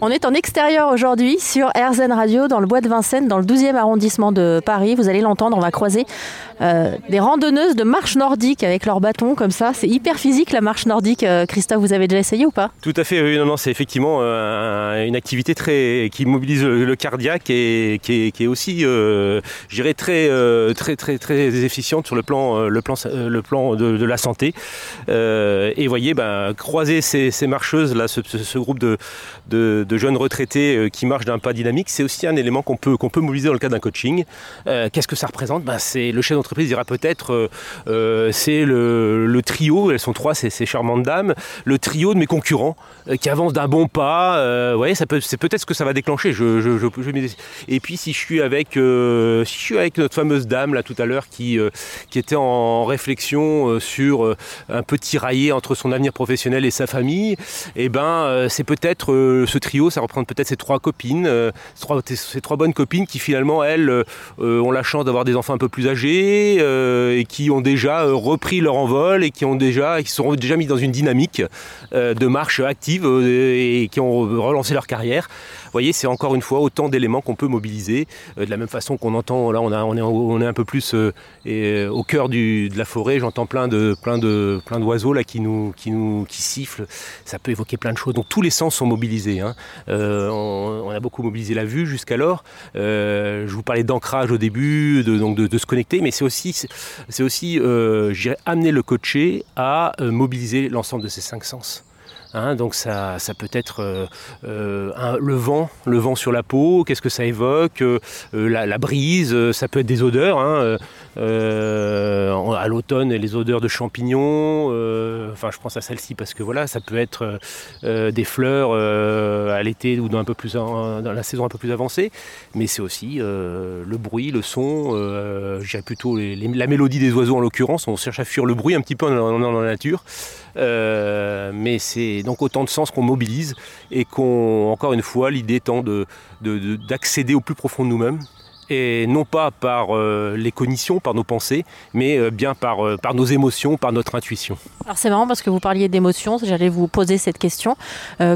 On est en extérieur aujourd'hui sur RZN Radio dans le bois de Vincennes, dans le 12e arrondissement de Paris. Vous allez l'entendre, on va croiser euh, des randonneuses de marche nordique avec leurs bâtons comme ça. C'est hyper physique la marche nordique. Euh, Christophe, vous avez déjà essayé ou pas? Tout à fait, oui, non, non, c'est effectivement euh, une activité très, qui mobilise le, cardiaque et qui est, aussi, je dirais, très, très, très, très efficiente sur le plan, le plan, le plan de, la santé. et voyez, ben, croiser ces, marcheuses, là, ce, groupe de, jeunes retraités qui marchent d'un pas dynamique, c'est aussi un élément qu'on peut, peut mobiliser dans le cadre d'un coaching. Qu'est-ce que ça représente? Ben, C'est le chef l'entreprise dira peut-être euh, euh, c'est le, trio, elles sont trois, ces, ces charmantes dames, le trio de mes concurrents euh, qui avancent d'un bon pas. vous voyez, peut, c'est peut-être ce que ça va déclencher. Et puis si je suis avec, si je suis avec notre fameuse dame là tout à l'heure qui, qui était en réflexion sur un petit raillé entre son avenir professionnel et sa famille, et eh ben c'est peut-être ce trio, ça représente peut-être ces trois copines, trois, ces trois bonnes copines qui finalement elles ont la chance d'avoir des enfants un peu plus âgés euh, et qui ont déjà euh, repris leur envol et qui ont déjà, qui sont déjà mis dans une dynamique euh, de marche active et qui ont relancé leur carrière. Vous voyez, c'est encore une fois autant d'éléments qu'on peut mobiliser. de la même façon qu'on entend, là on, est, on est un peu plus au cœur de la forêt, j'entends plein de plein de plein d'oiseaux là qui nous qui nous qui sifflent. Ça peut évoquer plein de choses. Donc tous les sens sont mobilisés. Hein. On, a beaucoup mobilisé la vue jusqu'alors. je vous parlais d'ancrage au début, de, donc de, se connecter, mais c'est aussi, c'est euh, amener le coaché à euh, mobiliser l'ensemble de ses cinq sens. Hein, donc ça, peut être euh, euh, le vent, le vent sur la peau, qu'est-ce que ça évoque, euh, la, brise, ça peut être des odeurs. Hein, à l'automne, les odeurs de champignons. enfin, je pense à celle-ci parce que voilà, ça peut être des fleurs à l'été ou dans un peu plus la saison un peu plus avancée. Mais c'est aussi le bruit, le son. J'irais plutôt la mélodie des oiseaux en l'occurrence. On cherche à fuir le bruit un petit peu dans, la nature. mais c'est donc autant de sens qu'on mobilise et qu'on, encore une fois, l'idée étant d'accéder de, au plus profond de nous-mêmes et non pas par euh, les cognitions, par nos pensées, mais euh, bien par, euh, par nos émotions, par notre intuition. Alors c'est marrant parce que vous parliez d'émotions, j'allais vous poser cette question.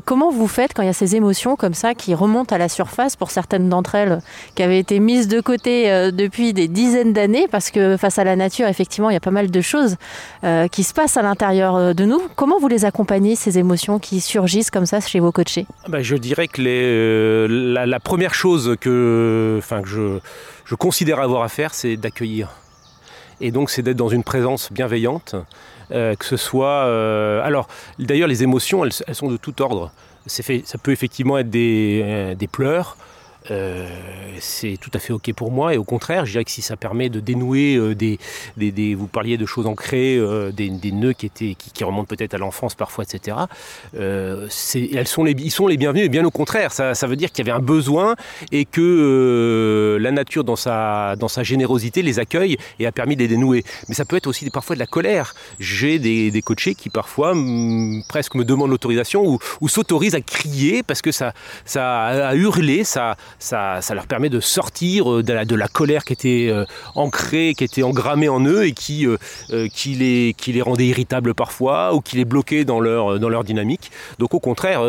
comment vous faites quand il y a ces émotions comme ça qui remontent à la surface pour certaines d'entre elles qui avaient été mises de côté depuis des dizaines d'années? Parce que face à la nature, effectivement, il y a pas mal de choses qui se passent à l'intérieur de nous. Comment vous les accompagnez, ces émotions qui surgissent comme ça chez vos coachés? Ah ben, Je dirais que les, la, la, première chose que, enfin, que je je, considère avoir à faire, c'est d'accueillir. Et donc c'est d'être dans une présence bienveillante, euh, que ce soit... Euh, alors d'ailleurs les émotions, elles, sont de tout ordre. Fait, ça peut effectivement être des, euh, des pleurs, euh, c'est tout à fait ok pour moi. Et au contraire, je dirais que si ça permet de dénouer euh, des, vous parliez de choses ancrées, euh, des, nœuds qui étaient qui, remontent peut-être à l'enfance parfois, etc. elles sont ils sont les bienvenus. Et bien au contraire, ça, ça veut dire qu'il y avait un besoin et que la nature dans sa dans sa générosité les accueille et a permis de les dénouer. Mais ça peut être aussi parfois de la colère. J'ai des, des coachés qui parfois presque me demandent l'autorisation ou, ou s'autorisent à crier parce que ça ça a hurlé, ça ça, leur permet de sortir euh, de la, colère qui était euh, ancrée, qui était engrammée en eux et qui, euh, les, rendait irritables parfois ou qui les bloquait dans leur, dynamique. Donc au contraire,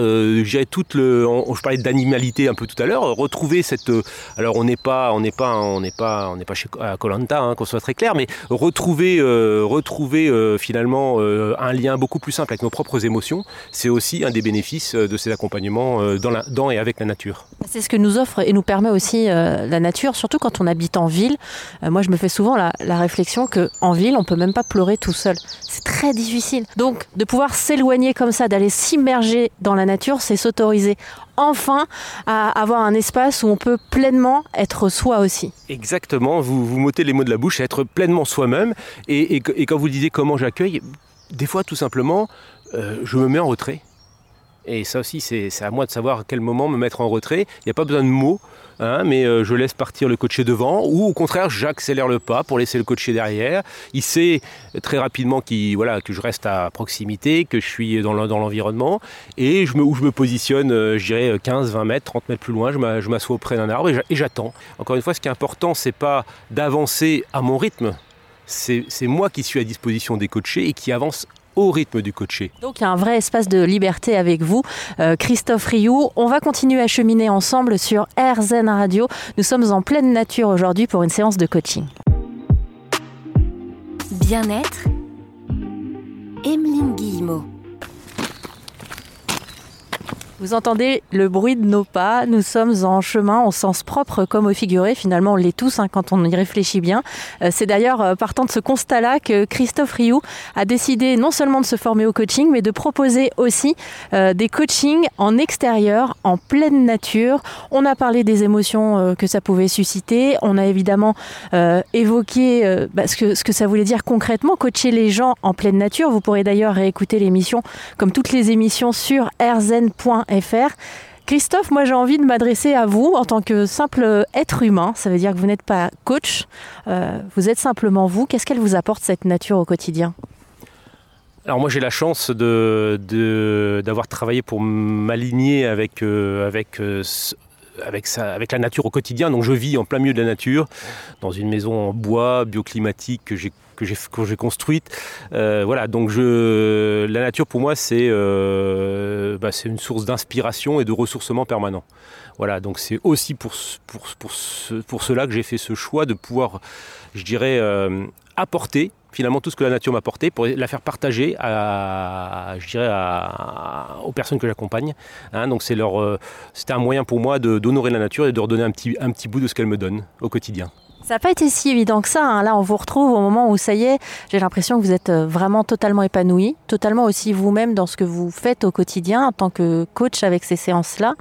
j'ai toute le, je parlais d'animalité un peu tout à l'heure, retrouver cette, alors on n'est pas, pas, pas, pas chez Colanta, hein, qu'on soit très clair, mais retrouver, retrouver finalement un lien beaucoup plus simple avec nos propres émotions, c'est aussi un des bénéfices de ces accompagnements dans et avec la nature. C'est ce que nous offre et nous permet aussi euh, la nature, surtout quand on habite en ville. Euh, moi, je me fais souvent la, réflexion que en ville, on peut même pas pleurer tout seul. C'est très difficile. Donc, de pouvoir s'éloigner comme ça, d'aller s'immerger dans la nature, c'est s'autoriser enfin à avoir un espace où on peut pleinement être soi aussi. Exactement, vous, vous m'ôtez les mots de la bouche, être pleinement soi-même. Et, quand vous disiez comment j'accueille, des fois tout simplement, euh, je me mets en retrait. Et ça aussi, c'est à moi de savoir à quel moment me mettre en retrait. Il n'y a pas besoin de mots, hein, mais euh, je laisse partir le coaché devant, ou au contraire, j'accélère le pas pour laisser le coaché derrière. Il sait très rapidement voilà, que je reste à proximité, que je suis dans l'environnement, et je me, où je me positionne, euh, je dirais 15, 20 mètres, 30 mètres plus loin, je m'assois auprès d'un arbre et j'attends. Encore une fois, ce qui est important, c'est pas d'avancer à mon rythme, c'est moi qui suis à disposition des coachés et qui avance au rythme du coaché. Donc il y a un vrai espace de liberté avec vous, euh, Christophe Rioux. On va continuer à cheminer ensemble sur RZN Radio. Nous sommes en pleine nature aujourd'hui pour une séance de coaching. Bien-être, Emeline Guillemot. Vous entendez le bruit de nos pas. Nous sommes en chemin au sens propre comme au figuré. Finalement, on l'est tous hein, quand on y réfléchit bien. Euh, c'est d'ailleurs euh, partant de ce constat-là que Christophe Rioux a décidé non seulement de se former au coaching, mais de proposer aussi euh, des coachings en extérieur, en pleine nature. On a parlé des émotions que ça pouvait susciter. On a évidemment évoqué bah, ce, que, ce que ça voulait dire concrètement, coacher les gens en pleine nature. Vous pourrez d'ailleurs réécouter l'émission, comme toutes les émissions, sur Christophe, moi j'ai envie de m'adresser à vous en tant que simple être humain. Ça veut dire que vous n'êtes pas coach, euh, vous êtes simplement vous. Qu'est-ce qu'elle vous apporte cette nature au quotidien? Alors moi j'ai la chance d'avoir travaillé pour m'aligner avec, euh, euh, avec la nature au quotidien. Donc je vis en plein milieu de la nature, dans une maison en bois, bioclimatique que j'ai que j'ai construite. Euh, voilà, donc je, la nature pour moi c'est euh, bah, c'est une source d'inspiration et de ressourcement permanent. Voilà, donc c'est aussi pour, pour, pour, pour cela que j'ai fait ce choix de pouvoir, je dirais, euh, apporter finalement tout ce que la nature m'a apporté pour la faire partager à, je dirais aux personnes que j'accompagne. Hein. donc c'est leur, c'était un moyen pour moi d'honorer la nature et de redonner un petit, un petit bout de ce qu'elle me donne au quotidien. Ça n'a pas été si évident que ça. Hein. Là, on vous retrouve au moment où ça y est, j'ai l'impression que vous êtes euh, vraiment totalement épanoui, totalement aussi vous-même dans ce que vous faites au quotidien en tant que coach avec ces séances-là.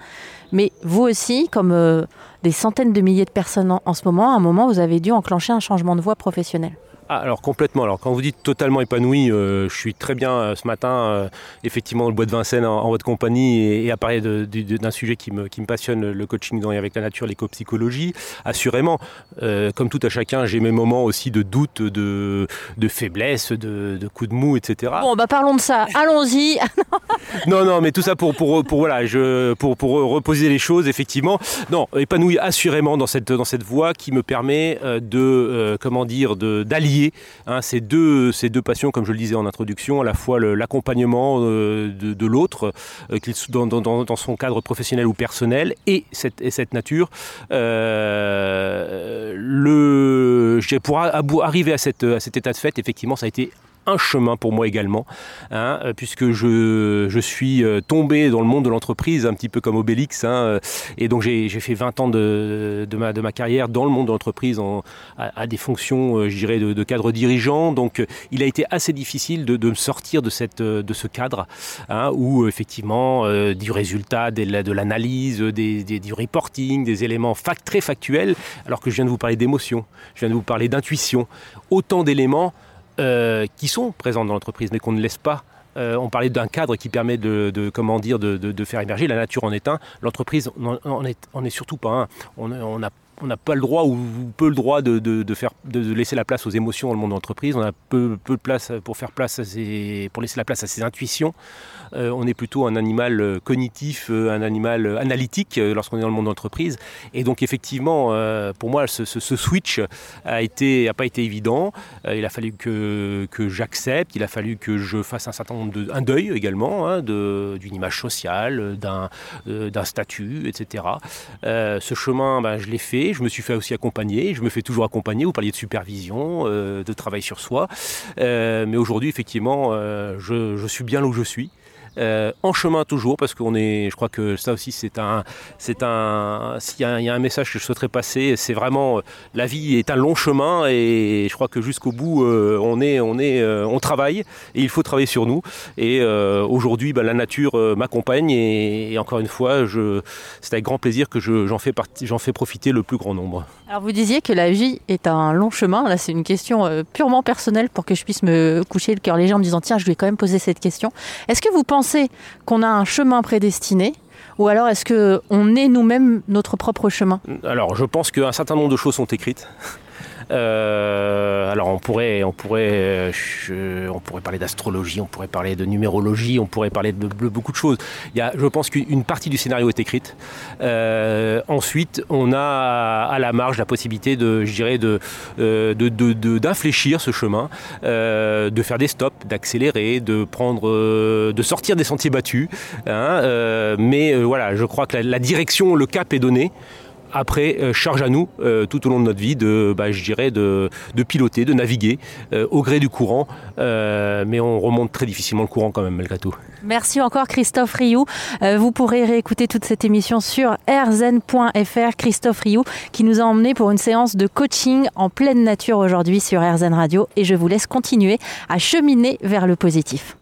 Mais vous aussi, comme euh, des centaines de milliers de personnes en, en ce moment, à un moment, vous avez dû enclencher un changement de voie professionnel. Ah, alors complètement. Alors quand vous dites totalement épanoui, euh, je suis très bien euh, ce matin, euh, effectivement, le bois de Vincennes en, votre compagnie et, à parler d'un sujet qui me, qui me, passionne, le coaching dans, avec la nature, l'éco-psychologie. Assurément, comme tout à chacun, j'ai mes moments aussi de doute, de, de faiblesse, de, de coups de mou, etc. Bon, bah parlons de ça. Allons-y. non, non, mais tout ça pour, pour, pour, voilà, je, pour, pour reposer les choses, effectivement. Non, épanoui assurément dans cette, dans cette voie qui me permet de, comment dire, d'allier Hein, ces, deux, ces deux passions, comme je le disais en introduction, à la fois l'accompagnement euh, de, l'autre, euh, dans, dans, son cadre professionnel ou personnel, et cette, et cette nature. Euh, le, pour arriver à, cette, à cet état de fait, effectivement, ça a été un chemin pour moi également, hein, euh, puisque je, je, suis euh, tombé dans le monde de l'entreprise, un petit peu comme Obélix, hein, euh, et donc j'ai fait 20 ans de, de, ma, de, ma, carrière dans le monde de l'entreprise à, des fonctions, je dirais, de, de, cadre dirigeant, donc il a été assez difficile de, de me sortir de, cette, de ce cadre, hein, où effectivement du résultat, de l'analyse, des, des, du reporting, des éléments fact, très factuels, alors que je viens de vous parler d'émotion, je viens de vous parler d'intuition, autant d'éléments euh, qui sont présentes dans l'entreprise, mais qu'on ne laisse pas. Euh, on parlait d'un cadre qui permet de, comment dire, de, faire émerger. La nature en est un. L'entreprise on est, surtout pas un. On, on a on n'a pas le droit ou peu le droit de, faire, de laisser la place aux émotions dans le monde de l'entreprise. On a peu, de place pour faire place à pour laisser la place à ses intuitions. Euh, on est plutôt un animal euh, cognitif, euh, un animal analytique lorsqu'on est dans le monde de l'entreprise. Et donc effectivement, pour moi, ce, switch a été, a pas été évident. il a fallu que, j'accepte, il a fallu que je fasse un certain nombre de, un deuil également hein, d'une image sociale, d'un, d'un statut, etc. ce chemin, ben, je l'ai fait je me suis fait aussi accompagner, je me fais toujours accompagner, vous parliez de supervision, euh, de travail sur soi, euh, mais aujourd'hui effectivement euh, je, suis bien là où je suis. Euh, en chemin toujours, parce qu'on est, je crois que ça aussi c'est un, c'est un, s'il y, a un message que je souhaiterais passer, c'est vraiment la vie est un long chemin et je crois que jusqu'au bout euh, on est, on est, euh, on travaille et il faut travailler sur nous. Et aujourd'hui, bah, la nature m'accompagne et, encore une fois, c'est avec grand plaisir que j'en fais j'en fais profiter le plus grand nombre. Alors vous disiez que la vie est un long chemin. Là, c'est une question purement personnelle pour que je puisse me coucher le cœur léger en me disant tiens, je vais quand même poser cette question. Est-ce que vous pensez qu'on a un chemin prédestiné ou alors est-ce qu'on est nous-mêmes notre propre chemin? Alors je pense qu'un certain nombre de choses sont écrites. Alors on pourrait, on pourrait, on pourrait parler d'astrologie, on pourrait parler de numérologie, on pourrait parler de, beaucoup de choses. Il y a, je pense qu'une partie du scénario est écrite. ensuite, on a à la marge la possibilité de, je dirais, de, d'infléchir ce chemin, de faire des stops, d'accélérer, de prendre, de sortir des sentiers battus. Hein, mais voilà, je crois que la direction, le cap est donné. Après, euh, charge à nous, euh, tout au long de notre vie, de, bah, je dirais, de, piloter, de naviguer euh, au gré du courant. mais on remonte très difficilement le courant quand même, malgré tout. Merci encore Christophe Rioux. vous pourrez réécouter toute cette émission sur rzn.fr. Christophe Rioux qui nous a emmenés pour une séance de coaching en pleine nature aujourd'hui sur RZN Radio. Et je vous laisse continuer à cheminer vers le positif.